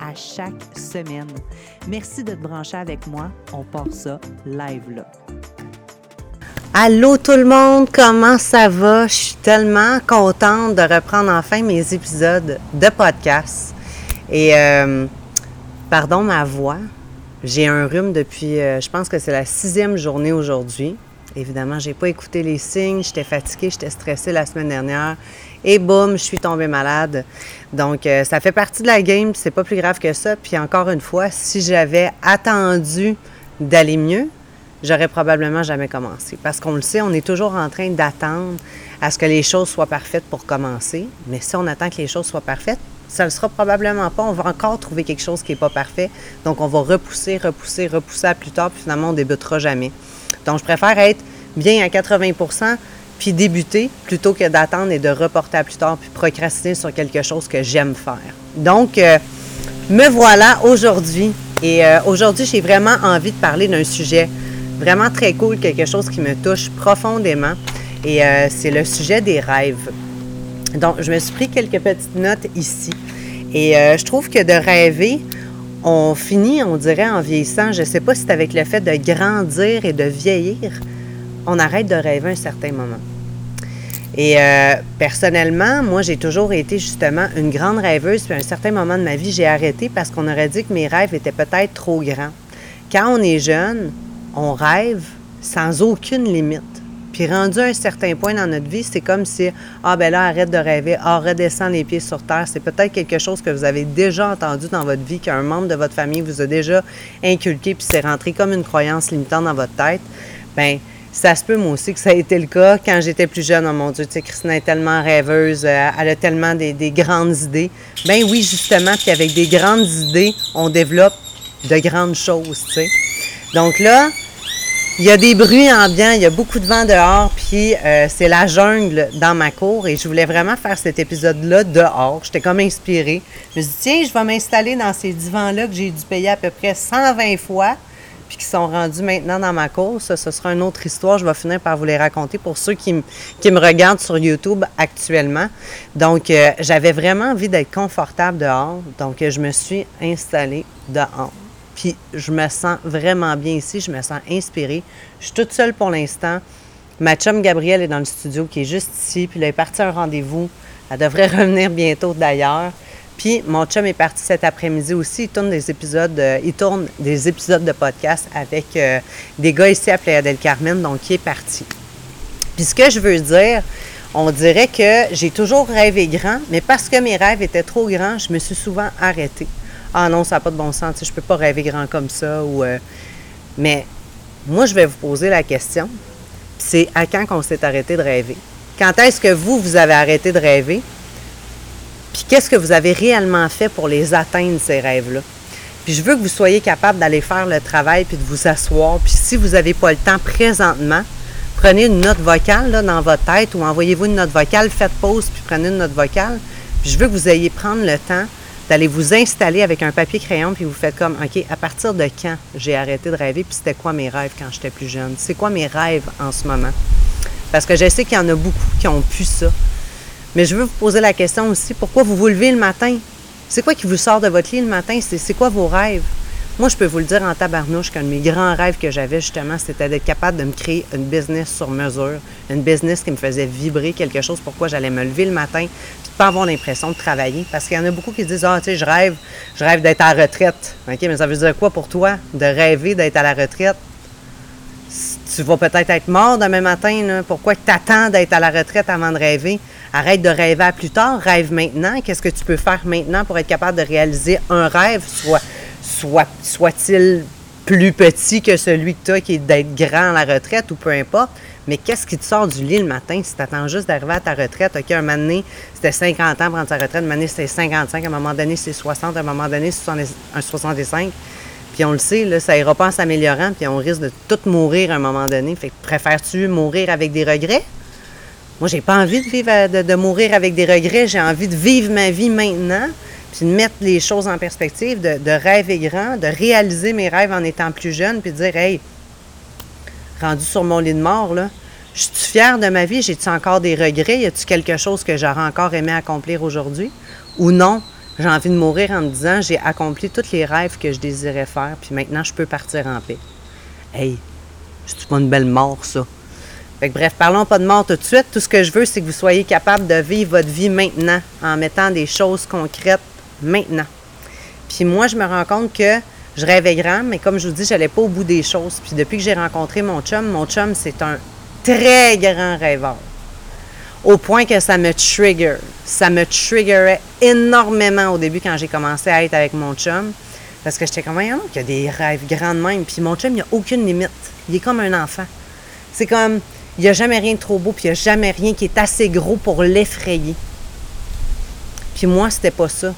à chaque semaine. Merci de te brancher avec moi. On part ça live là. Allô tout le monde, comment ça va? Je suis tellement contente de reprendre enfin mes épisodes de podcast. Et euh, pardon ma voix, j'ai un rhume depuis, euh, je pense que c'est la sixième journée aujourd'hui. Évidemment, j'ai pas écouté les signes, j'étais fatiguée, j'étais stressée la semaine dernière et boum, je suis tombée malade. Donc, euh, ça fait partie de la game, c'est pas plus grave que ça. Puis encore une fois, si j'avais attendu d'aller mieux, j'aurais probablement jamais commencé. Parce qu'on le sait, on est toujours en train d'attendre à ce que les choses soient parfaites pour commencer. Mais si on attend que les choses soient parfaites, ça ne le sera probablement pas. On va encore trouver quelque chose qui n'est pas parfait. Donc, on va repousser, repousser, repousser à plus tard, puis finalement, on ne débutera jamais. Donc, je préfère être bien à 80 puis débuter plutôt que d'attendre et de reporter à plus tard puis procrastiner sur quelque chose que j'aime faire. Donc, euh, me voilà aujourd'hui. Et euh, aujourd'hui, j'ai vraiment envie de parler d'un sujet vraiment très cool, quelque chose qui me touche profondément. Et euh, c'est le sujet des rêves. Donc, je me suis pris quelques petites notes ici. Et je trouve que de rêver, on finit, on dirait, en vieillissant. Je ne sais pas si c'est avec le fait de grandir et de vieillir, on arrête de rêver un certain moment. Et euh, personnellement, moi, j'ai toujours été justement une grande rêveuse. Puis à un certain moment de ma vie, j'ai arrêté parce qu'on aurait dit que mes rêves étaient peut-être trop grands. Quand on est jeune, on rêve sans aucune limite. Puis rendu à un certain point dans notre vie, c'est comme si, ah ben là, arrête de rêver, ah, redescends les pieds sur terre. C'est peut-être quelque chose que vous avez déjà entendu dans votre vie, qu'un membre de votre famille vous a déjà inculqué, puis c'est rentré comme une croyance limitante dans votre tête. Bien, ça se peut, moi aussi, que ça a été le cas quand j'étais plus jeune. Oh mon Dieu, tu sais, Christina est tellement rêveuse, euh, elle a tellement des, grandes idées. Ben oui, justement, puis avec des grandes idées, on développe de grandes choses, tu sais. Donc là, il y a des bruits ambiants, il y a beaucoup de vent dehors, puis euh, c'est la jungle dans ma cour et je voulais vraiment faire cet épisode-là dehors. J'étais comme inspirée. Je me suis dit, tiens, je vais m'installer dans ces divans-là que j'ai dû payer à peu près 120 fois puis qui sont rendus maintenant dans ma course. Ce sera une autre histoire. Je vais finir par vous les raconter pour ceux qui, me regardent sur YouTube actuellement. Donc, euh, j'avais vraiment envie d'être confortable dehors. Donc, je me suis installée dehors. Puis, je me sens vraiment bien ici. Je me sens inspirée. Je suis toute seule pour l'instant. Ma chum Gabrielle est dans le studio qui est juste ici. Puis, elle est partie à un rendez-vous. Elle devrait revenir bientôt d'ailleurs. Puis mon chum est parti cet après-midi aussi. Il tourne des épisodes, euh, il tourne des épisodes de podcast avec euh, des gars ici à Playa del Carmen, donc il est parti. Puis ce que je veux dire, on dirait que j'ai toujours rêvé grand, mais parce que mes rêves étaient trop grands, je me suis souvent arrêtée. Ah non, ça n'a pas de bon sens, je peux pas rêver grand comme ça. Ou, euh, mais moi, je vais vous poser la question. C'est à quand qu'on s'est arrêté de rêver? Quand est-ce que vous, vous avez arrêté de rêver? Puis qu'est-ce que vous avez réellement fait pour les atteindre, ces rêves-là? Puis je veux que vous soyez capable d'aller faire le travail puis de vous asseoir. Puis si vous n'avez pas le temps présentement, prenez une note vocale dans votre tête ou envoyez-vous une note vocale, faites pause puis prenez une note vocale. Puis je veux que vous ayez prendre le temps d'aller vous installer avec un papier crayon puis vous faites comme OK, à partir de quand j'ai arrêté de rêver puis c'était quoi mes rêves quand j'étais plus jeune? C'est quoi mes rêves en ce moment? Parce que je sais qu'il y en a beaucoup qui ont pu ça. Mais je veux vous poser la question aussi, pourquoi vous vous levez le matin? C'est quoi qui vous sort de votre lit le matin? C'est quoi vos rêves? Moi, je peux vous le dire en tabarnouche qu'un de mes grands rêves que j'avais justement, c'était d'être capable de me créer une business sur mesure, une business qui me faisait vibrer quelque chose, pourquoi j'allais me lever le matin, puis de pas avoir l'impression de travailler. Parce qu'il y en a beaucoup qui disent, ah, tu sais, je rêve, je rêve d'être à la retraite. OK, mais ça veut dire quoi pour toi, de rêver d'être à la retraite? Tu vas peut-être être mort demain matin, pourquoi tu attends d'être à la retraite avant de rêver? Arrête de rêver à plus tard, rêve maintenant. Qu'est-ce que tu peux faire maintenant pour être capable de réaliser un rêve, soit, soit, soit-il plus petit que celui que tu as, qui est d'être grand à la retraite ou peu importe. Mais qu'est-ce qui te sort du lit le matin si tu attends juste d'arriver à ta retraite? OK, un moment donné, c'était 50 ans prendre sa retraite, un moment donné, c'était 55, à un moment donné, c'est 60, à un moment donné, c'est un 65. Puis on le sait, ça ira pas en s'améliorant, puis on risque de tout mourir à un moment donné. Fait que préfères-tu mourir avec des regrets? Moi, j'ai pas envie de de, mourir avec des regrets. J'ai envie de vivre ma vie maintenant, puis de mettre les choses en perspective, de, de rêver grand, de réaliser mes rêves en étant plus jeune, puis de dire, hey, rendu sur mon lit de mort, là, je suis fière de ma vie? J'ai-tu encore des regrets? Y a-tu quelque chose que j'aurais encore aimé accomplir aujourd'hui? Ou non? J'ai envie de mourir en me disant j'ai accompli tous les rêves que je désirais faire, puis maintenant je peux partir en paix. Hey, c'est pas une belle mort, ça. Fait bref, parlons pas de mort tout de suite. Tout ce que je veux, c'est que vous soyez capable de vivre votre vie maintenant, en mettant des choses concrètes maintenant. Puis moi, je me rends compte que je rêvais grand, mais comme je vous dis, j'allais pas au bout des choses. Puis depuis que j'ai rencontré mon chum, mon chum, c'est un très grand rêveur au point que ça me trigger. Ça me triggerait énormément au début quand j'ai commencé à être avec mon chum. Parce que j'étais comme, qu'il y a des rêves grands même. Puis mon chum, il n'y a aucune limite. Il est comme un enfant. C'est comme, il n'y a jamais rien de trop beau, puis il n'y a jamais rien qui est assez gros pour l'effrayer. Puis moi, c'était pas ça.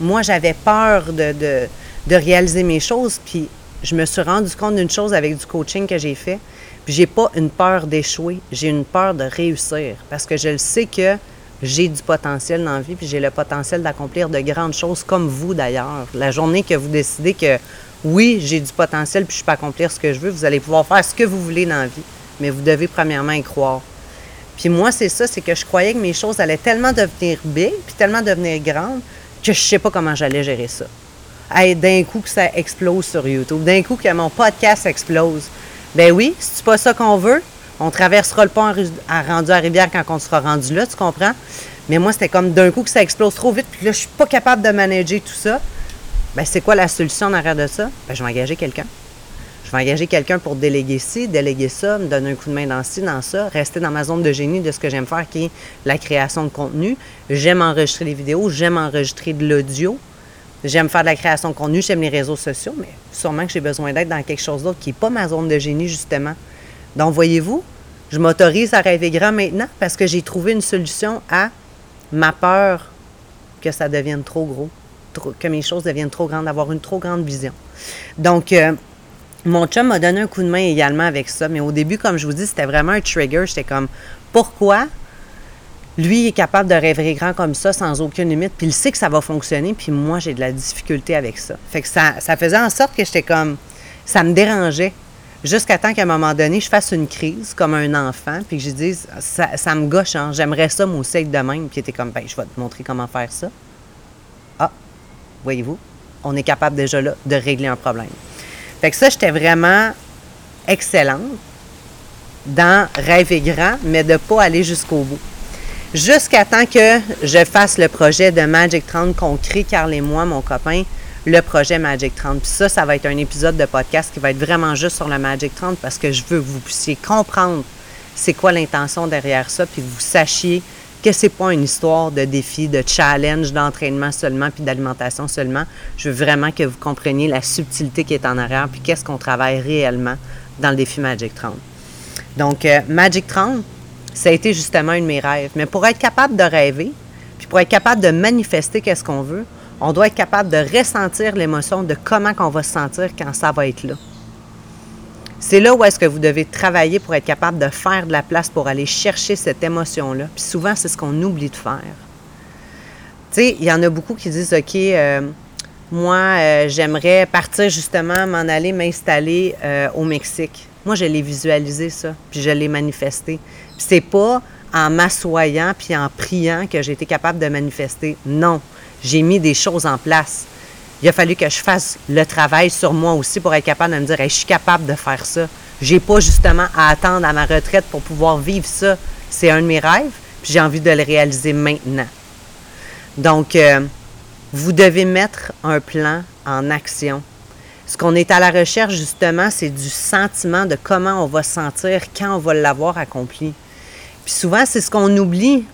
Moi, j'avais peur de, de, de réaliser mes choses, puis je me suis rendu compte d'une chose avec du coaching que j'ai fait. Puis j'ai pas une peur d'échouer, j'ai une peur de réussir parce que je le sais que j'ai du potentiel dans la vie, puis j'ai le potentiel d'accomplir de grandes choses comme vous d'ailleurs. La journée que vous décidez que oui, j'ai du potentiel, puis je peux accomplir ce que je veux, vous allez pouvoir faire ce que vous voulez dans la vie. Mais vous devez premièrement y croire. Puis moi, c'est ça, c'est que je croyais que mes choses allaient tellement devenir big, puis tellement devenir grandes, que je sais pas comment j'allais gérer ça. d'un coup que ça explose sur YouTube, d'un coup que mon podcast explose, ben oui, c'est pas ça qu'on veut. On traversera le pont à, rendu à Rivière quand on sera rendu là, tu comprends? Mais moi, c'était comme d'un coup que ça explose trop vite, puis là, je suis pas capable de manager tout ça. Ben, c'est quoi la solution en arrière de ça? Ben, je vais engager quelqu'un. Je vais engager quelqu'un pour déléguer ci, déléguer ça, me donner un coup de main dans ci, dans ça, rester dans ma zone de génie de ce que j'aime faire, qui est la création de contenu. J'aime enregistrer les vidéos, j'aime enregistrer de l'audio. J'aime faire de la création de contenu, j'aime les réseaux sociaux, mais sûrement que j'ai besoin d'être dans quelque chose d'autre qui n'est pas ma zone de génie, justement. Donc, voyez-vous, je m'autorise à rêver grand maintenant parce que j'ai trouvé une solution à ma peur que ça devienne trop gros, que mes choses deviennent trop grandes, d'avoir une trop grande vision. Donc, euh, mon chum m'a donné un coup de main également avec ça, mais au début, comme je vous dis, c'était vraiment un trigger. J'étais comme, pourquoi lui, est capable de rêver grand comme ça sans aucune limite, puis il sait que ça va fonctionner, puis moi, j'ai de la difficulté avec ça. Fait que ça, ça faisait en sorte que j'étais comme. Ça me dérangeait. Jusqu'à temps qu'à un moment donné, je fasse une crise comme un enfant, puis que je dise, ça, me gauche, hein, j'aimerais ça, moi aussi, être de même. Puis était comme, ben, je vais te montrer comment faire ça. Ah, voyez-vous, on est capable déjà là de régler un problème. Fait que ça, j'étais vraiment excellente dans rêver grand, mais de ne pas aller jusqu'au bout jusqu'à temps que je fasse le projet de Magic 30 qu'on crée, Carl et moi, mon copain, le projet Magic 30. Puis ça, ça va être un épisode de podcast qui va être vraiment juste sur le Magic 30 parce que je veux que vous puissiez comprendre c'est quoi l'intention derrière ça, puis que vous sachiez que c'est pas une histoire de défi, de challenge, d'entraînement seulement, puis d'alimentation seulement. Je veux vraiment que vous compreniez la subtilité qui est en arrière, puis qu'est-ce qu'on travaille réellement dans le défi Magic 30. Donc, euh, Magic 30, ça a été justement un de mes rêves. Mais pour être capable de rêver, puis pour être capable de manifester qu'est-ce qu'on veut, on doit être capable de ressentir l'émotion de comment on va se sentir quand ça va être là. C'est là où est-ce que vous devez travailler pour être capable de faire de la place pour aller chercher cette émotion-là. Puis souvent, c'est ce qu'on oublie de faire. Tu sais, il y en a beaucoup qui disent, OK, euh, moi, euh, j'aimerais partir justement, m'en aller m'installer euh, au Mexique. Moi, je l'ai visualisé, ça, puis je l'ai manifesté. C'est pas en m'assoyant puis en priant que j'ai été capable de manifester. Non, j'ai mis des choses en place. Il a fallu que je fasse le travail sur moi aussi pour être capable de me dire je suis capable de faire ça. J'ai pas justement à attendre à ma retraite pour pouvoir vivre ça. C'est un de mes rêves, puis j'ai envie de le réaliser maintenant. Donc, euh, vous devez mettre un plan en action ce qu'on est à la recherche, justement, c'est du sentiment de comment on va se sentir quand on va l'avoir accompli. Puis souvent, c'est ce qu'on oublie.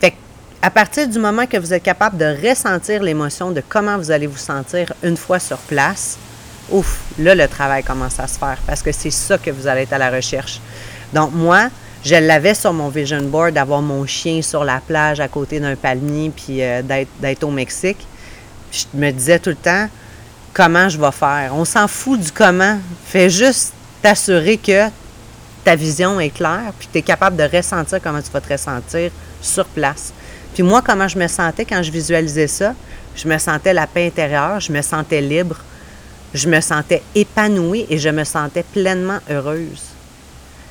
Fait à partir du moment que vous êtes capable de ressentir l'émotion de comment vous allez vous sentir une fois sur place, ouf, là, le travail commence à se faire parce que c'est ça que vous allez être à la recherche. Donc, moi, je l'avais sur mon vision board d'avoir mon chien sur la plage à côté d'un palmier puis euh, d'être au Mexique. je me disais tout le temps comment je vais faire. On s'en fout du comment. Fais juste t'assurer que ta vision est claire puis tu es capable de ressentir comment tu vas te ressentir sur place. Puis moi, comment je me sentais quand je visualisais ça? Je me sentais la paix intérieure, je me sentais libre, je me sentais épanouie et je me sentais pleinement heureuse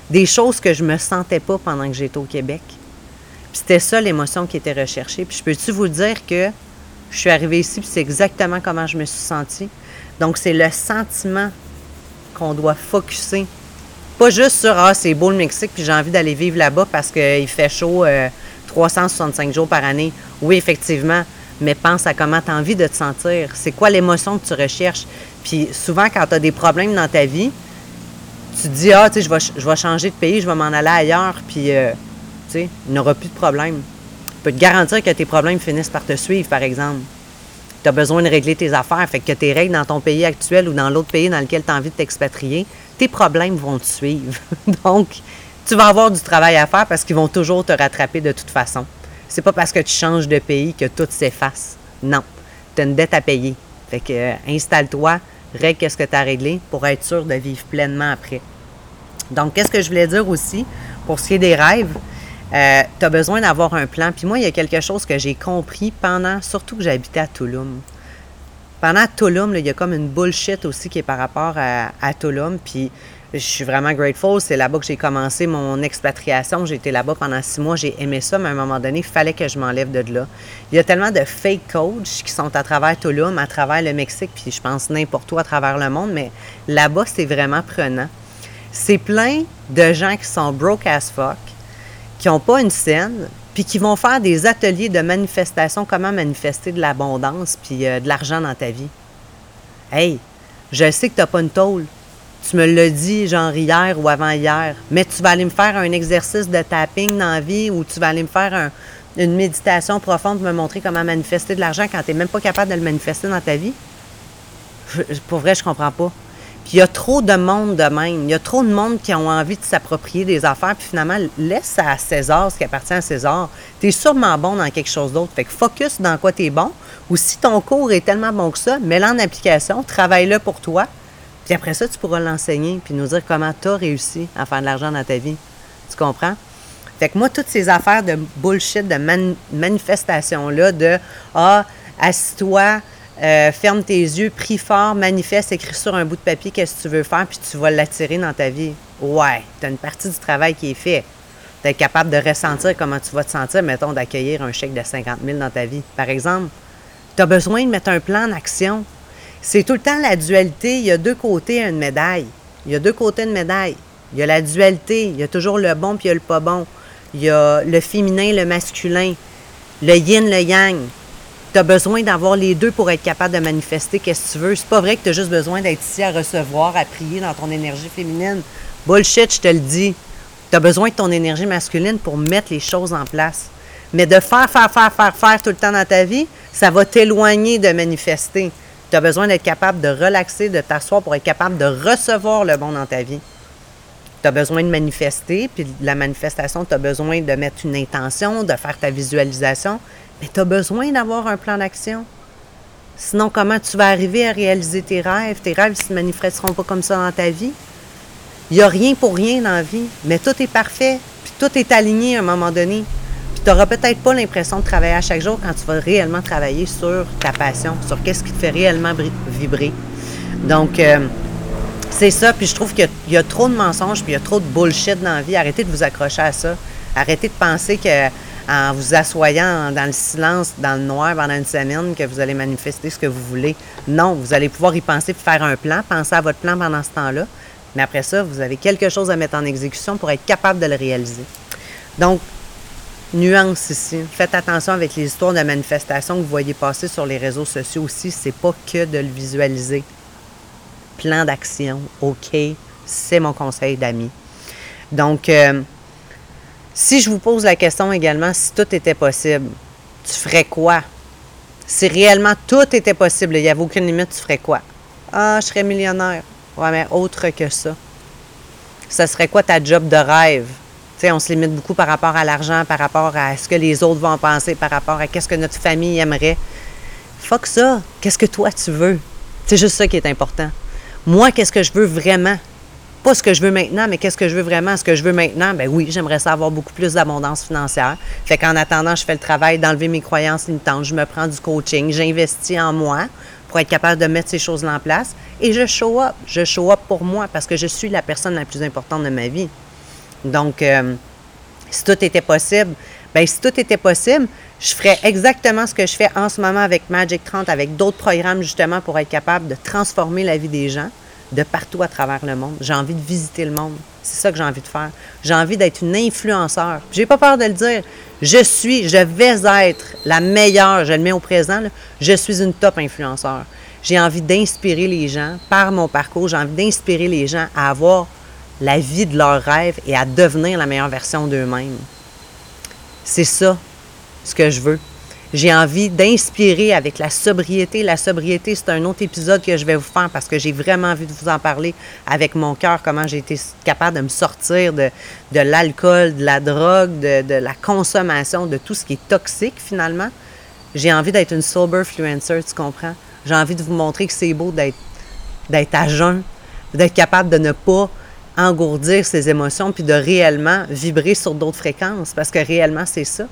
des choses que je me sentais pas pendant que j'étais au Québec. Puis c'était ça l'émotion qui était recherchée. Puis je peux-tu vous dire que je suis arrivée ici, puis c'est exactement comment je me suis sentie. Donc c'est le sentiment qu'on doit focuser. Pas juste sur Ah, c'est beau le Mexique, puis j'ai envie d'aller vivre là-bas parce qu'il fait chaud 365 euh, jours par année. Oui, effectivement, mais pense à comment tu as envie de te sentir. C'est quoi l'émotion que tu recherches? Puis souvent, quand tu as des problèmes dans ta vie, tu te dis, ah, tu sais, je vais, je vais changer de pays, je vais m'en aller ailleurs, puis, euh, tu sais, il n'y aura plus de problème. Peux te garantir que tes problèmes finissent par te suivre, par exemple. Tu as besoin de régler tes affaires, fait que tes règles dans ton pays actuel ou dans l'autre pays dans lequel tu as envie de t'expatrier, tes problèmes vont te suivre. Donc, tu vas avoir du travail à faire parce qu'ils vont toujours te rattraper de toute façon. C'est pas parce que tu changes de pays que tout s'efface. Non. Tu as une dette à payer. Fait que, euh, installe-toi, règle qu'est-ce que tu as réglé pour être sûr de vivre pleinement après. Donc, qu'est-ce que je voulais dire aussi? Pour ce qui est des rêves? Euh, tu as besoin d'avoir un plan. Puis moi, il y a quelque chose que j'ai compris pendant, surtout que j'habitais à Tulum. Pendant Tulum, il y a comme une bullshit aussi qui est par rapport à, à Tulum. Puis je suis vraiment grateful. C'est là-bas que j'ai commencé mon expatriation. J'ai été là-bas pendant six mois. J'ai aimé ça, mais à un moment donné, il fallait que je m'enlève de là. Il y a tellement de fake coachs qui sont à travers Tulum, à travers le Mexique, puis je pense n'importe où à travers le monde, mais là-bas, c'est vraiment prenant. C'est plein de gens qui sont broke as fuck, qui n'ont pas une scène, puis qui vont faire des ateliers de manifestation, comment manifester de l'abondance, puis euh, de l'argent dans ta vie. Hey, je sais que tu n'as pas une tôle tu me l'as dit, genre hier ou avant-hier, mais tu vas aller me faire un exercice de tapping dans la vie ou tu vas aller me faire une méditation profonde pour me montrer comment manifester de l'argent quand tu n'es même pas capable de le manifester dans ta vie? pour vrai, je comprends pas. Il y a trop de monde de même. Il y a trop de monde qui ont envie de s'approprier des affaires. Puis finalement, laisse à César ce qui appartient à César. Tu es sûrement bon dans quelque chose d'autre. Fait que focus dans quoi tu es bon. Ou si ton cours est tellement bon que ça, mets-le en application, travaille-le pour toi. Puis après ça, tu pourras l'enseigner puis nous dire comment tu as réussi à faire de l'argent dans ta vie. Tu comprends? Fait que moi, toutes ces affaires de bullshit, de manifestation-là, de Ah, assis-toi, euh, ferme tes yeux, prie fort, manifeste, écris sur un bout de papier qu'est-ce que tu veux faire, puis tu vas l'attirer dans ta vie. Ouais, tu as une partie du travail qui est fait. Tu es capable de ressentir comment tu vas te sentir, mettons, d'accueillir un chèque de 50 000 dans ta vie. Par exemple, tu as besoin de mettre un plan d'action c'est tout le temps la dualité. Il y a deux côtés à une médaille. Il y a deux côtés de médaille. Il y a la dualité. Il y a toujours le bon puis il y a le pas bon. Il y a le féminin, le masculin, le yin, le yang. Tu as besoin d'avoir les deux pour être capable de manifester qu'est-ce que tu veux? C'est pas vrai que tu as juste besoin d'être ici à recevoir, à prier dans ton énergie féminine. Bullshit, je te le dis. Tu as besoin de ton énergie masculine pour mettre les choses en place. Mais de faire, faire, faire, faire, faire tout le temps dans ta vie, ça va t'éloigner de manifester. Tu as besoin d'être capable de relaxer, de t'asseoir pour être capable de recevoir le bon dans ta vie. Tu as besoin de manifester, puis la manifestation, tu as besoin de mettre une intention, de faire ta visualisation, mais tu as besoin d'avoir un plan d'action. Sinon, comment tu vas arriver à réaliser tes rêves? Tes rêves ne se manifesteront pas comme ça dans ta vie. Il n'y a rien pour rien dans la vie, mais tout est parfait, puis tout est aligné à un moment donné tu n'auras peut-être pas l'impression de travailler à chaque jour quand tu vas réellement travailler sur ta passion, sur qu'est-ce qui te fait réellement vibrer. Donc, euh, c'est ça. Puis je trouve qu'il y, a trop de mensonges, puis il y a trop de bullshit dans la vie. Arrêtez de vous accrocher à ça. Arrêtez de penser que en vous assoyant dans le silence, dans le noir pendant une semaine, que vous allez manifester ce que vous voulez. Non, vous allez pouvoir y penser, faire un plan, penser à votre plan pendant ce temps-là. Mais après ça, vous avez quelque chose à mettre en exécution pour être capable de le réaliser. Donc, nuance ici. Faites attention avec les histoires de manifestations que vous voyez passer sur les réseaux sociaux aussi. C'est pas que de le visualiser. Plan d'action, OK, c'est mon conseil d'amis. Donc, euh, si je vous pose la question également, si tout était possible, tu ferais quoi? Si réellement tout était possible, il n'y avait aucune limite, tu ferais quoi? Ah, je serais millionnaire. Ouais, mais autre que ça. ça serait quoi ta job de rêve? on se limite beaucoup par rapport à l'argent, par rapport à ce que les autres vont penser, par rapport à qu'est-ce que notre famille aimerait. Fuck ça. Qu'est-ce que toi tu veux? C'est juste ça qui est important. Moi, qu'est-ce que je veux vraiment? Pas ce que je veux maintenant, mais qu'est-ce que je veux vraiment? Ce que je veux maintenant, ben oui, j'aimerais ça avoir beaucoup plus d'abondance financière. Fait qu'en attendant, je fais le travail d'enlever mes croyances limitantes, je me prends du coaching, j'investis en moi pour être capable de mettre ces choses-là en place et je show up. Je show up pour moi parce que je suis la personne la plus importante de ma vie. Donc, euh, si tout était possible, bien, si tout était possible, je ferais exactement ce que je fais en ce moment avec Magic 30, avec d'autres programmes justement pour être capable de transformer la vie des gens de partout à travers le monde. J'ai envie de visiter le monde. C'est ça que j'ai envie de faire. J'ai envie d'être une influenceur. J'ai pas peur de le dire. Je suis, je vais être la meilleure, je le mets au présent, je suis une top influenceur. J'ai envie d'inspirer les gens par mon parcours, j'ai envie d'inspirer les gens à avoir la vie de leurs rêves et à devenir la meilleure version d'eux-mêmes. C'est ça ce que je veux. J'ai envie d'inspirer avec la sobriété. La sobriété, c'est un autre épisode que je vais vous faire parce que j'ai vraiment envie de vous en parler avec mon cœur, comment j'ai été capable de me sortir de, de l'alcool, de la drogue, de, de, la consommation, de tout ce qui est toxique finalement. J'ai envie d'être une sober influencer, tu comprends? J'ai envie de vous montrer que c'est beau d'être, d'être à jeun, d'être capable de ne pas engourdir ses émotions puis de réellement vibrer sur d'autres fréquences parce que réellement, c'est ça.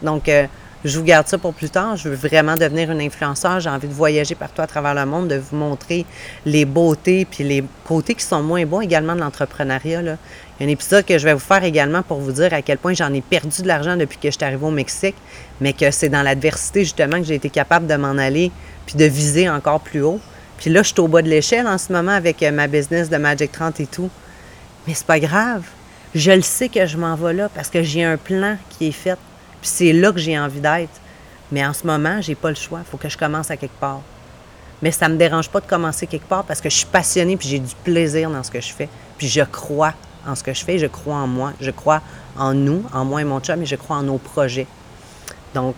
Donc, euh, je vous garde ça pour plus tard. Je veux vraiment devenir une influenceur. J'ai envie de voyager partout à travers le monde, de vous montrer les beautés puis les côtés qui sont moins bons également de l'entrepreneuriat. Il y a un épisode que je vais vous faire également pour vous dire à quel point j'en ai perdu de l'argent depuis que je suis arrivée au Mexique, mais que c'est dans l'adversité justement que j'ai été capable de m'en aller puis de viser encore plus haut. Puis là, je suis au bas de l'échelle en ce moment avec euh, ma business de Magic 30 et tout. Mais c'est pas grave. Je le sais que je m'en vais là parce que j'ai un plan qui est fait. Puis c'est là que j'ai envie d'être. Mais en ce moment, j'ai pas le choix. Il faut que je commence à quelque part. Mais ça me dérange pas de commencer quelque part parce que je suis passionnée puis j'ai du plaisir dans ce que je fais. Puis je crois en ce que je fais, je crois en moi, je crois en nous, en moi et mon chum, mais je crois en nos projets. Donc,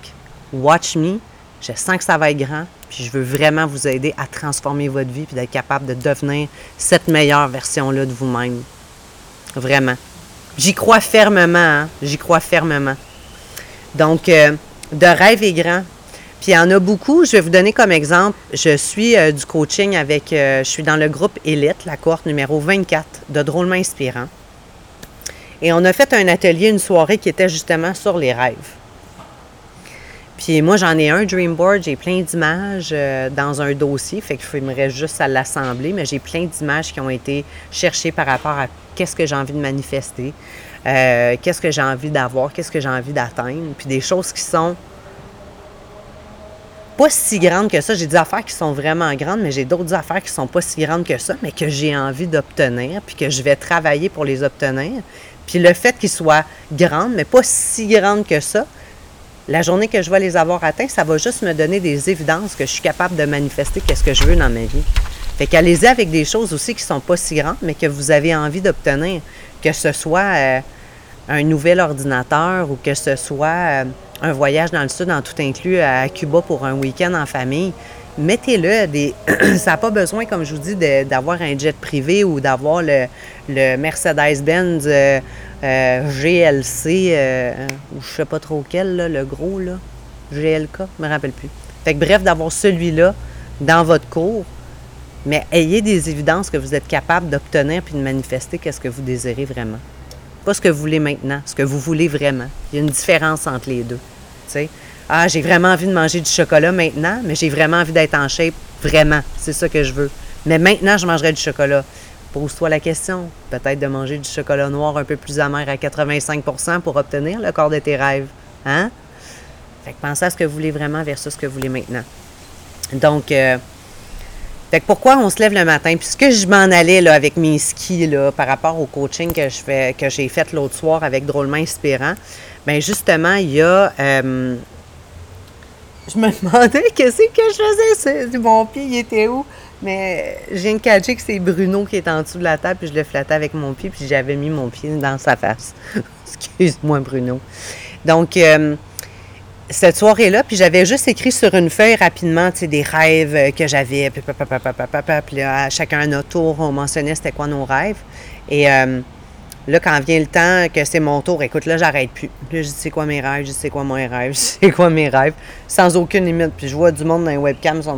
watch me. Je sens que ça va être grand, puis je veux vraiment vous aider à transformer votre vie puis d'être capable de devenir cette meilleure version-là de vous-même. Vraiment. J'y crois fermement, hein. j'y crois fermement. Donc, euh, de rêve et grand. Puis il y en a beaucoup. Je vais vous donner comme exemple. Je suis euh, du coaching avec. Euh, je suis dans le groupe Élite, la cohorte numéro 24 de Drôlement Inspirant. Et on a fait un atelier, une soirée qui était justement sur les rêves. Puis moi, j'en ai un dream board, j'ai plein d'images dans un dossier, fait qu'il me reste juste à l'assembler, mais j'ai plein d'images qui ont été cherchées par rapport à qu'est-ce que j'ai envie de manifester, euh, qu'est-ce que j'ai envie d'avoir, qu'est-ce que j'ai envie d'atteindre, puis des choses qui sont pas si grandes que ça. J'ai des affaires qui sont vraiment grandes, mais j'ai d'autres affaires qui sont pas si grandes que ça, mais que j'ai envie d'obtenir, puis que je vais travailler pour les obtenir. Puis le fait qu'ils soient grandes, mais pas si grandes que ça, la journée que je vais les avoir atteints, ça va juste me donner des évidences que je suis capable de manifester qu'est-ce que je veux dans ma vie. Fait qu'allez-y avec des choses aussi qui sont pas si grandes, mais que vous avez envie d'obtenir. Que ce soit euh, un nouvel ordinateur ou que ce soit euh, un voyage dans le sud en tout inclus à Cuba pour un week-end en famille. Mettez-le. Ça n'a pas besoin, comme je vous dis, d'avoir un jet privé ou d'avoir le, Mercedes-Benz euh, GLC ou je sais pas trop quel, le gros, là. GLK, je me rappelle plus. Fait que bref, d'avoir celui-là dans votre cours mais ayez des évidences que vous êtes capable d'obtenir puis de manifester qu'est-ce que vous désirez vraiment. Pas ce que vous voulez maintenant, ce que vous voulez vraiment. Il y a une différence entre les deux. Ah, j'ai vraiment envie de manger du chocolat maintenant, mais j'ai vraiment envie d'être en shape. Vraiment, c'est ça que je veux. Mais maintenant, je mangerai du chocolat. Pose-toi la question, peut-être de manger du chocolat noir un peu plus amer à 85 pour obtenir le corps de tes rêves. Hein? Fait que pensez à ce que vous voulez vraiment versus ce que vous voulez maintenant. Donc, euh, fait que pourquoi on se lève le matin? Puisque je m'en allais avec mes skis par rapport au coaching que je fais, que j'ai fait l'autre soir avec Drôlement Inspirant, bien justement, il y a. Euh, je me demandais qu'est-ce que je faisais. Mon pied, il était où? Mais j'ai une catché que c'est Bruno qui est en dessous de la table, puis je le flattais avec mon pied, puis j'avais mis mon pied dans sa face. Excuse-moi, Bruno. Donc, euh, cette soirée-là, puis j'avais juste écrit sur une feuille rapidement, tu sais, des rêves que j'avais, puis, puis là, chacun à notre tour, on mentionnait c'était quoi nos rêves. Et euh, là, quand vient le temps que c'est mon tour, écoute, là, j'arrête plus. Là, je dis c'est quoi mes rêves, je dis c'est quoi mes rêves, je c'est quoi mes rêves, sans aucune limite. Puis je vois du monde dans les webcams, sont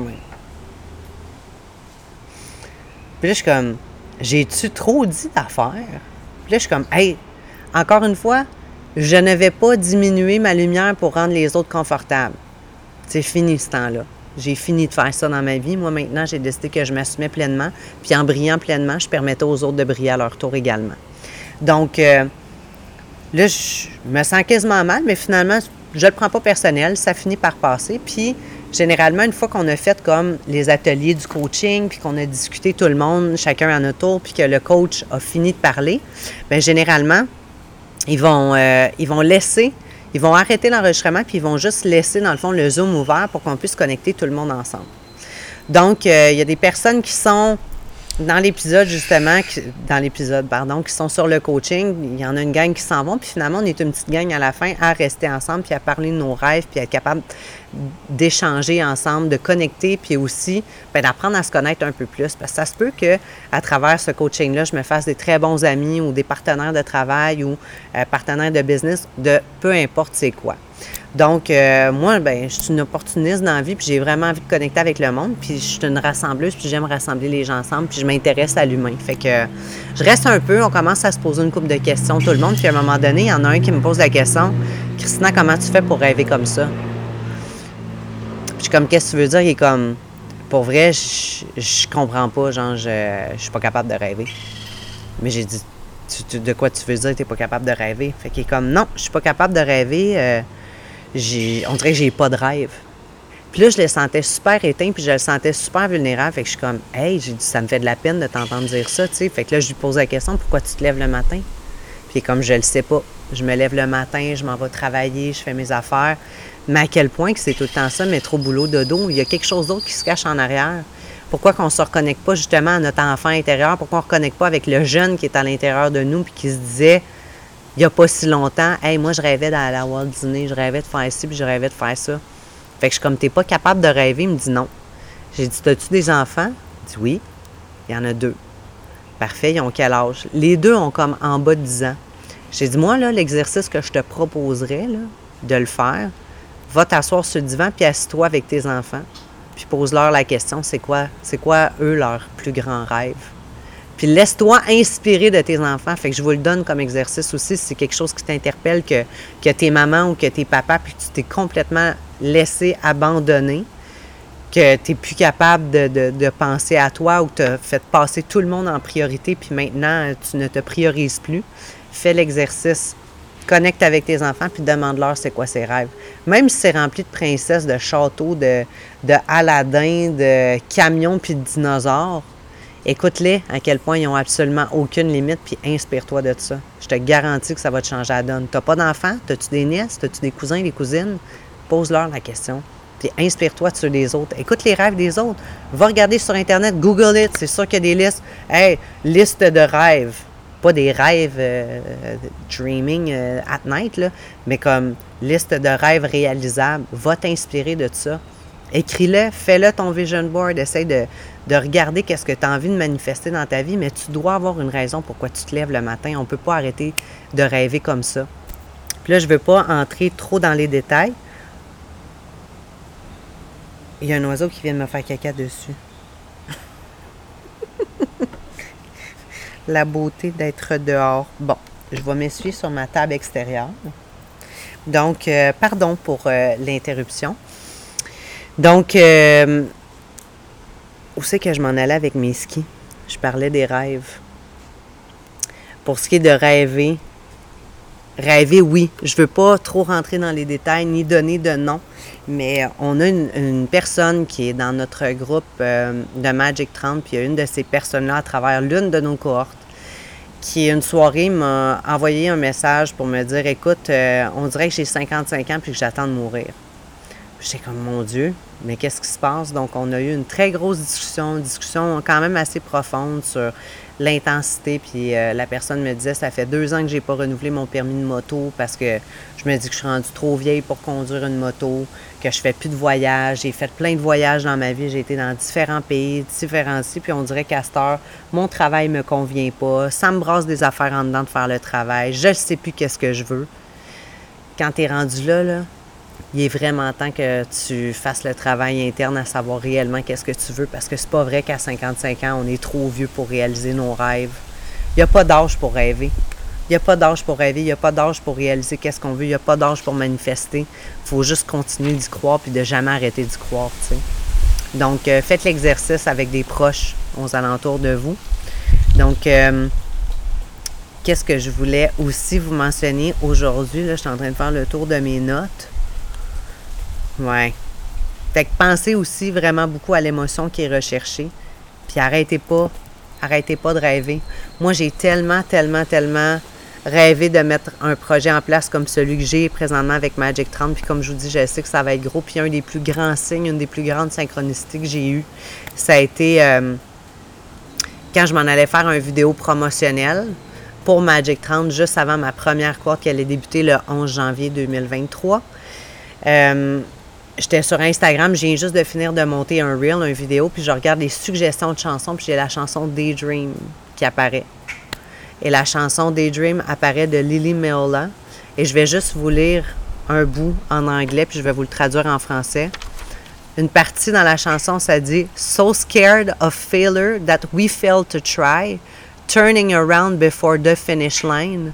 Puis là, je suis comme, j'ai-tu trop dit d'affaires? Puis là, je suis comme, hey, encore une fois, je ne vais pas diminuer ma lumière pour rendre les autres confortables. C'est fini ce temps-là. J'ai fini de faire ça dans ma vie. Moi, maintenant, j'ai décidé que je m'assumais pleinement. Puis en brillant pleinement, je permettais aux autres de briller à leur tour également. Donc, euh, là, je me sens quasiment mal, mais finalement, je ne le prends pas personnel. Ça finit par passer. Puis, généralement, une fois qu'on a fait comme les ateliers du coaching, puis qu'on a discuté tout le monde, chacun à notre tour, puis que le coach a fini de parler, bien, généralement, ils vont, euh, ils vont laisser, ils vont arrêter l'enregistrement, puis ils vont juste laisser, dans le fond, le Zoom ouvert pour qu'on puisse connecter tout le monde ensemble. Donc, euh, il y a des personnes qui sont dans l'épisode, justement, dans l'épisode, pardon, qui sont sur le coaching, il y en a une gang qui s'en vont, puis finalement, on est une petite gang à la fin à rester ensemble, puis à parler de nos rêves, puis à être capable d'échanger ensemble, de connecter, puis aussi ben, d'apprendre à se connaître un peu plus. Parce que ça se peut que à travers ce coaching-là, je me fasse des très bons amis ou des partenaires de travail ou euh, partenaires de business de peu importe c'est quoi. Donc, euh, moi, ben, je suis une opportuniste dans la vie, puis j'ai vraiment envie de connecter avec le monde, puis je suis une rassembleuse, puis j'aime rassembler les gens ensemble, puis je m'intéresse à l'humain. Fait que je reste un peu, on commence à se poser une couple de questions, tout le monde, puis à un moment donné, il y en a un qui me pose la question Christina, comment tu fais pour rêver comme ça? Puis je suis comme, qu'est-ce que tu veux dire? Il est comme, pour vrai, je, je comprends pas, genre, je, je suis pas capable de rêver. Mais j'ai dit, de quoi tu veux dire, tu n'es pas capable de rêver? Fait qu'il est comme, non, je suis pas capable de rêver. Euh, on dirait que j'ai pas de rêve. Puis là, je le sentais super éteint, puis je le sentais super vulnérable. Fait que je suis comme, hey, j'ai dit, ça me fait de la peine de t'entendre dire ça, tu sais. Fait que là, je lui pose la question, pourquoi tu te lèves le matin? Puis comme je le sais pas, je me lève le matin, je m'en vais travailler, je fais mes affaires. Mais à quel point que c'est tout le temps ça, trop boulot, dodo, il y a quelque chose d'autre qui se cache en arrière. Pourquoi qu'on ne se reconnecte pas justement à notre enfant intérieur? Pourquoi on ne reconnecte pas avec le jeune qui est à l'intérieur de nous puis qui se disait, il n'y a pas si longtemps, hey, moi, je rêvais d'aller à Walt Disney, je rêvais de faire ci, puis je rêvais de faire ça. Fait que je suis comme, t'es pas capable de rêver? Il me dit non. J'ai dit, as-tu des enfants? Il dit oui. Il y en a deux. Parfait, ils ont quel âge? Les deux ont comme en bas de 10 ans. J'ai dit, moi, là, l'exercice que je te proposerais, là, de le faire, va t'asseoir sur le divan, puis assis-toi avec tes enfants, puis pose-leur la question, c'est quoi, c'est quoi, eux, leur plus grand rêve? Puis laisse-toi inspirer de tes enfants. Fait que je vous le donne comme exercice aussi si c'est quelque chose qui t'interpelle, que, que tes mamans ou que tes papas, puis tu t'es complètement laissé abandonner, que tu n'es plus capable de, penser à toi ou tu as fait passer tout le monde en priorité, puis maintenant tu ne te priorises plus. Fais l'exercice. Connecte avec tes enfants, puis demande-leur c'est quoi ses rêves. Même si c'est rempli de princesses, de châteaux, de, de de camions, puis de dinosaures, Écoute-les à quel point ils n'ont absolument aucune limite, puis inspire-toi de ça. Je te garantis que ça va te changer la donne. Tu pas d'enfants? As-tu des nièces? As-tu des cousins, des cousines? Pose-leur la question. Puis inspire-toi de ceux des autres. Écoute les rêves des autres. Va regarder sur Internet, Google it. C'est sûr qu'il y a des listes. Hey, liste de rêves. Pas des rêves euh, dreaming euh, at night, là, mais comme liste de rêves réalisables. Va t'inspirer de ça. Écris-le, fais-le ton vision board, essaye de, de regarder qu'est-ce que tu as envie de manifester dans ta vie, mais tu dois avoir une raison pourquoi tu te lèves le matin. On ne peut pas arrêter de rêver comme ça. Puis là, je ne veux pas entrer trop dans les détails. Il y a un oiseau qui vient de me faire caca dessus. La beauté d'être dehors. Bon, je vais m'essuyer sur ma table extérieure. Donc, euh, pardon pour euh, l'interruption. Donc, euh, où c'est que je m'en allais avec mes skis? Je parlais des rêves. Pour ce qui est de rêver, rêver, oui. Je ne veux pas trop rentrer dans les détails ni donner de nom, mais on a une, personne qui est dans notre groupe euh, de Magic 30, puis il y a une de ces personnes-là à travers l'une de nos cohortes qui, une soirée, m'a envoyé un message pour me dire Écoute, euh, on dirait que j'ai 55 ans puis que j'attends de mourir. J'étais comme, mon Dieu, mais qu'est-ce qui se passe? Donc, on a eu une très grosse discussion, une discussion quand même assez profonde sur l'intensité. Puis euh, la personne me disait, ça fait deux ans que j'ai pas renouvelé mon permis de moto parce que je me dis que je suis rendue trop vieille pour conduire une moto, que je fais plus de voyages. J'ai fait plein de voyages dans ma vie. J'ai été dans différents pays, différents sites. Puis on dirait qu'à cette heure, mon travail me convient pas. Ça me brasse des affaires en dedans de faire le travail. Je sais plus qu'est-ce que je veux. Quand tu es rendu là, là, il est vraiment temps que tu fasses le travail interne à savoir réellement qu'est-ce que tu veux parce que c'est pas vrai qu'à 55 ans, on est trop vieux pour réaliser nos rêves. Il n'y a pas d'âge pour rêver. Il n'y a pas d'âge pour rêver, il n'y a pas d'âge pour réaliser qu'est-ce qu'on veut, il n'y a pas d'âge pour manifester. Il faut juste continuer d'y croire puis de jamais arrêter d'y croire. Donc, euh, faites l'exercice avec des proches aux alentours de vous. Donc, euh, qu'est-ce que je voulais aussi vous mentionner aujourd'hui? je suis en train de faire le tour de mes notes. Ouais. Fait que pensez aussi vraiment beaucoup à l'émotion qui est recherchée. Puis arrêtez pas, arrêtez pas de rêver. Moi, j'ai tellement, tellement, tellement rêvé de mettre un projet en place comme celui que j'ai présentement avec Magic 30. Puis comme je vous dis, je sais que ça va être gros. Puis un des plus grands signes, une des plus grandes synchronicités que j'ai eues, ça a été euh, quand je m'en allais faire une vidéo promotionnelle pour Magic 30 juste avant ma première courte qui allait débuter le 11 janvier 2023. Euh, j'étais sur Instagram, j'ai juste de finir de monter un reel, une vidéo, puis je regarde les suggestions de chansons, puis j'ai la chanson Daydream qui apparaît. Et la chanson Daydream apparaît de Lily Meola. Et je vais juste vous lire un bout en anglais, puis je vais vous le traduire en français. Une partie dans la chanson, ça dit So scared of failure that we failed to try, turning around before the finish line.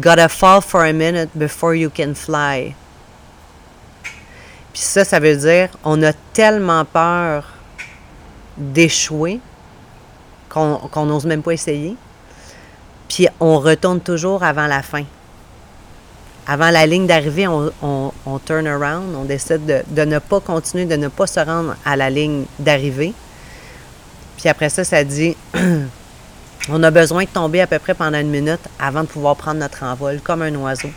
Gotta fall for a minute before you can fly. Puis ça, ça veut dire on a tellement peur d'échouer qu'on n'ose même pas essayer. Puis on retourne toujours avant la fin. Avant la ligne d'arrivée, on, turn around, on décide de, de, ne pas continuer, de ne pas se rendre à la ligne d'arrivée. Puis après ça, ça dit on a besoin de tomber à peu près pendant une minute avant de pouvoir prendre notre envol, comme un oiseau,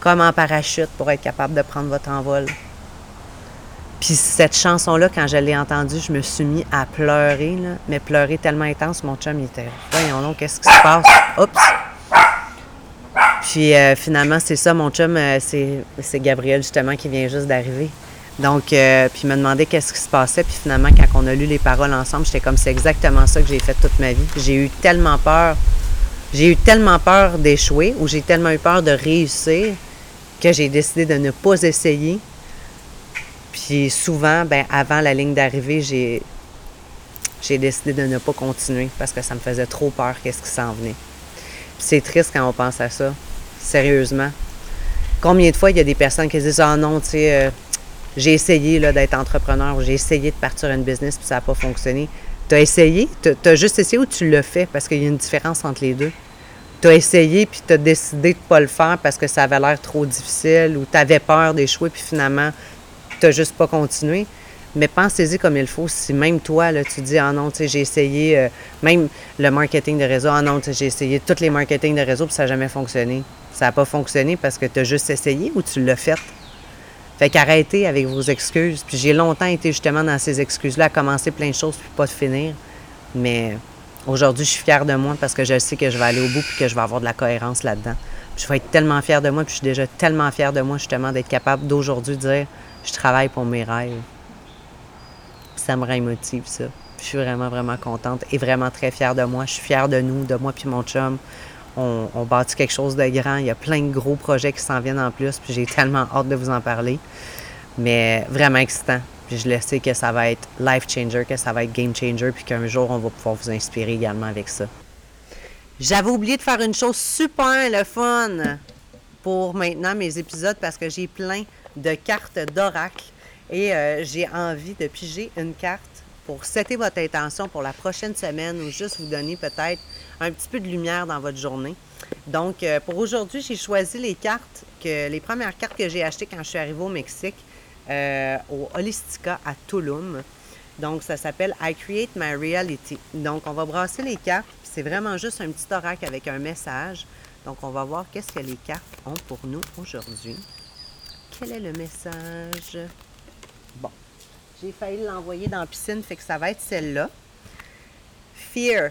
comme en parachute pour être capable de prendre votre envol. Puis cette chanson-là, quand je l'ai entendue, je me suis mis à pleurer, mais pleurer tellement intense, mon chum, il était, voyons donc, qu'est-ce qui se passe? Oups! Puis euh, finalement, c'est ça, mon chum, euh, c'est Gabriel, justement, qui vient juste d'arriver. Donc, euh, puis il m'a demandé qu'est-ce qui se passait. Puis finalement, quand on a lu les paroles ensemble, j'étais comme, c'est exactement ça que j'ai fait toute ma vie. J'ai eu tellement peur, j'ai eu tellement peur d'échouer, ou j'ai tellement eu peur de réussir, que j'ai décidé de ne pas essayer puis souvent, ben, avant la ligne d'arrivée, j'ai, décidé de ne pas continuer parce que ça me faisait trop peur qu'est-ce qui s'en venait. c'est triste quand on pense à ça, sérieusement. Combien de fois il y a des personnes qui disent Ah non, tu sais, euh, j'ai essayé là, d'être entrepreneur ou j'ai essayé de partir une business puis ça n'a pas fonctionné. Tu as essayé, tu as juste essayé ou tu l'as fait parce qu'il y a une différence entre les deux? Tu as essayé puis tu as décidé de ne pas le faire parce que ça avait l'air trop difficile ou tu avais peur d'échouer puis finalement tu n'as juste pas continué. Mais pensez-y comme il faut. Si même toi, là, tu dis, ah non, tu sais, j'ai essayé, euh, même le marketing de réseau, ah non, tu sais, j'ai essayé tous les marketing de réseau, puis ça n'a jamais fonctionné. Ça n'a pas fonctionné parce que tu as juste essayé ou tu l'as fait? Fait qu'arrêtez avec vos excuses. Puis j'ai longtemps été justement dans ces excuses-là, à commencer plein de choses, puis pas de finir. Mais aujourd'hui, je suis fière de moi parce que je sais que je vais aller au bout, puis que je vais avoir de la cohérence là-dedans. je vais être tellement fière de moi, puis je suis déjà tellement fière de moi, justement, d'être capable d'aujourd'hui dire je travaille pour mes rêves. Ça me rémotive, ça. Je suis vraiment, vraiment contente et vraiment très fière de moi. Je suis fière de nous, de moi puis mon chum. On, on bâtit quelque chose de grand. Il y a plein de gros projets qui s'en viennent en plus, puis j'ai tellement hâte de vous en parler. Mais vraiment excitant. Puis je le sais que ça va être life changer, que ça va être game changer, puis qu'un jour, on va pouvoir vous inspirer également avec ça. J'avais oublié de faire une chose super le fun pour maintenant mes épisodes parce que j'ai plein de cartes d'oracle et euh, j'ai envie de piger une carte pour setter votre intention pour la prochaine semaine ou juste vous donner peut-être un petit peu de lumière dans votre journée. Donc, euh, pour aujourd'hui, j'ai choisi les cartes, que les premières cartes que j'ai achetées quand je suis arrivée au Mexique, euh, au Holistica à Tulum. Donc, ça s'appelle I Create My Reality. Donc, on va brasser les cartes. C'est vraiment juste un petit oracle avec un message. Donc, on va voir qu'est-ce que les cartes ont pour nous aujourd'hui. Quel est le message? Bon, j'ai failli l'envoyer dans la piscine, fait que ça va être celle-là. Fear,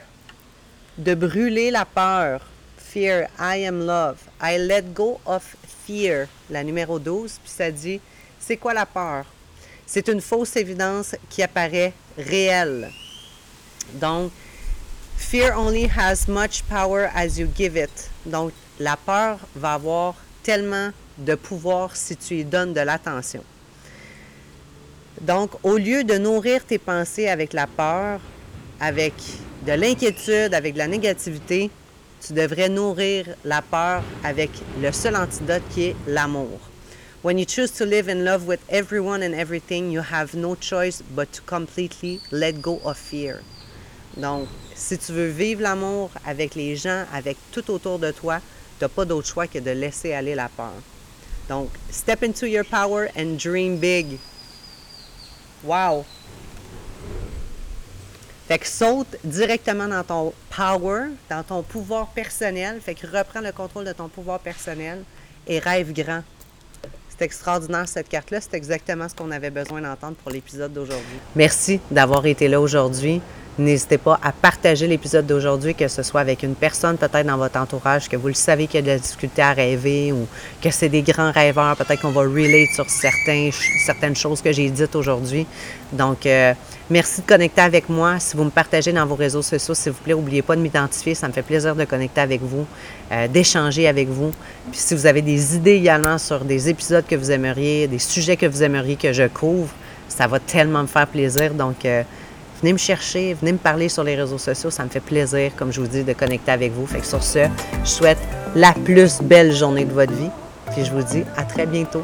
de brûler la peur. Fear, I am love. I let go of fear, la numéro 12. Puis ça dit, c'est quoi la peur? C'est une fausse évidence qui apparaît réelle. Donc, fear only has much power as you give it. Donc, la peur va avoir tellement de pouvoir si tu y donnes de l'attention. Donc, au lieu de nourrir tes pensées avec la peur, avec de l'inquiétude, avec de la négativité, tu devrais nourrir la peur avec le seul antidote qui est l'amour. When you choose to live in love with everyone and everything, you have no choice but to completely let go of fear. Donc, si tu veux vivre l'amour avec les gens, avec tout autour de toi, tu n'as pas d'autre choix que de laisser aller la peur. Donc, step into your power and dream big. Wow! Fait que saute directement dans ton power, dans ton pouvoir personnel. Fait que reprends le contrôle de ton pouvoir personnel et rêve grand. C'est extraordinaire cette carte-là. C'est exactement ce qu'on avait besoin d'entendre pour l'épisode d'aujourd'hui. Merci d'avoir été là aujourd'hui. N'hésitez pas à partager l'épisode d'aujourd'hui, que ce soit avec une personne peut-être dans votre entourage, que vous le savez qu'il y a de la difficulté à rêver ou que c'est des grands rêveurs. Peut-être qu'on va relate sur certains, certaines choses que j'ai dites aujourd'hui. Donc, euh, merci de connecter avec moi. Si vous me partagez dans vos réseaux sociaux, s'il vous plaît, n'oubliez pas de m'identifier. Ça me fait plaisir de connecter avec vous, euh, d'échanger avec vous. Puis si vous avez des idées également sur des épisodes que vous aimeriez, des sujets que vous aimeriez que je couvre, ça va tellement me faire plaisir. Donc, euh, Venez me chercher, venez me parler sur les réseaux sociaux. Ça me fait plaisir, comme je vous dis, de connecter avec vous. Fait que sur ce, je souhaite la plus belle journée de votre vie. Puis je vous dis à très bientôt.